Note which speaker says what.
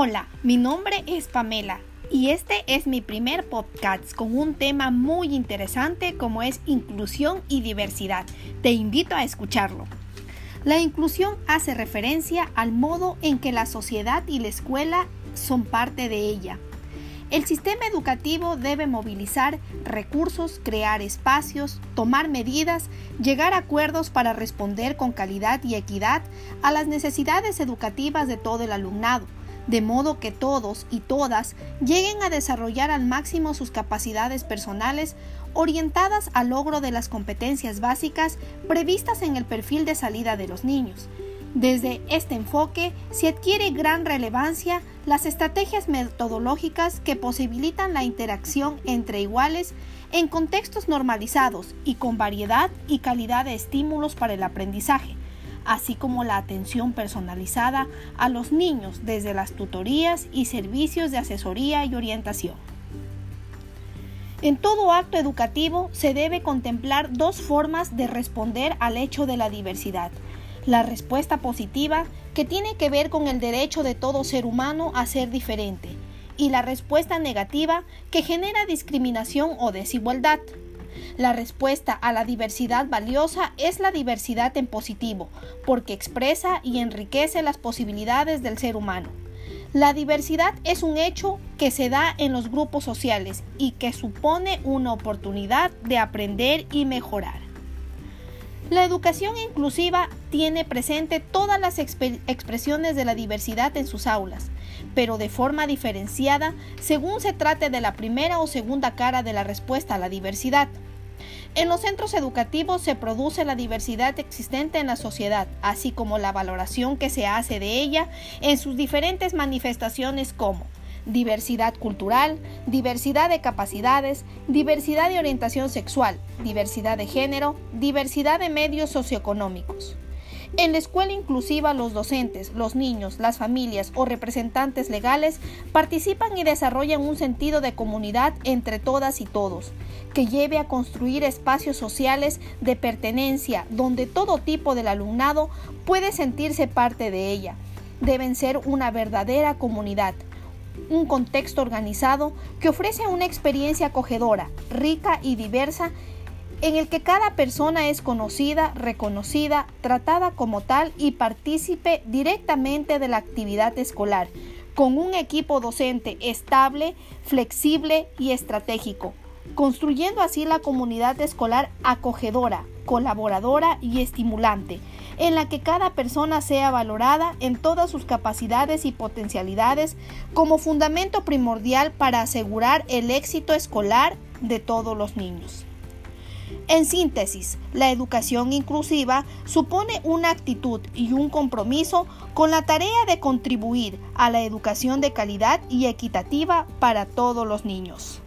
Speaker 1: Hola, mi nombre es Pamela y este es mi primer podcast con un tema muy interesante como es inclusión y diversidad. Te invito a escucharlo. La inclusión hace referencia al modo en que la sociedad y la escuela son parte de ella. El sistema educativo debe movilizar recursos, crear espacios, tomar medidas, llegar a acuerdos para responder con calidad y equidad a las necesidades educativas de todo el alumnado, de modo que todos y todas lleguen a desarrollar al máximo sus capacidades personales orientadas al logro de las competencias básicas previstas en el perfil de salida de los niños. Desde este enfoque se adquiere gran relevancia las estrategias metodológicas que posibilitan la interacción entre iguales en contextos normalizados y con variedad y calidad de estímulos para el aprendizaje, así como la atención personalizada a los niños desde las tutorías y servicios de asesoría y orientación. En todo acto educativo se debe contemplar dos formas de responder al hecho de la diversidad la respuesta positiva, que tiene que ver con el derecho de todo ser humano a ser diferente, y la respuesta negativa, que genera discriminación o desigualdad. La respuesta a la diversidad valiosa es la diversidad en positivo, porque expresa y enriquece las posibilidades del ser humano. La diversidad es un hecho que se da en los grupos sociales y que supone una oportunidad de aprender y mejorar. La educación inclusiva tiene presente todas las expresiones de la diversidad en sus aulas, pero de forma diferenciada según se trate de la primera o segunda cara de la respuesta a la diversidad. En los centros educativos se produce la diversidad existente en la sociedad, así como la valoración que se hace de ella en sus diferentes manifestaciones como diversidad cultural, diversidad de capacidades, diversidad de orientación sexual, diversidad de género, diversidad de medios socioeconómicos. En la escuela inclusiva los docentes, los niños, las familias o representantes legales participan y desarrollan un sentido de comunidad entre todas y todos, que lleve a construir espacios sociales de pertenencia donde todo tipo del alumnado puede sentirse parte de ella. Deben ser una verdadera comunidad, un contexto organizado que ofrece una experiencia acogedora, rica y diversa en el que cada persona es conocida, reconocida, tratada como tal y partícipe directamente de la actividad escolar, con un equipo docente estable, flexible y estratégico, construyendo así la comunidad escolar acogedora, colaboradora y estimulante, en la que cada persona sea valorada en todas sus capacidades y potencialidades como fundamento primordial para asegurar el éxito escolar de todos los niños. En síntesis, la educación inclusiva supone una actitud y un compromiso con la tarea de contribuir a la educación de calidad y equitativa para todos los niños.